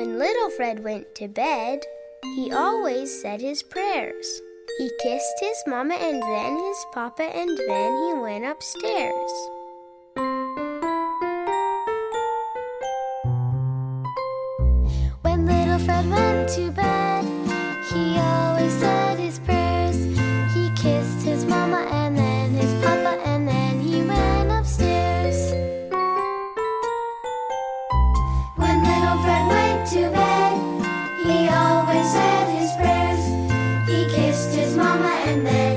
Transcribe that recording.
When little Fred went to bed, he always said his prayers. He kissed his mama and then his papa, and then he went upstairs. When little Fred went to bed, aprender.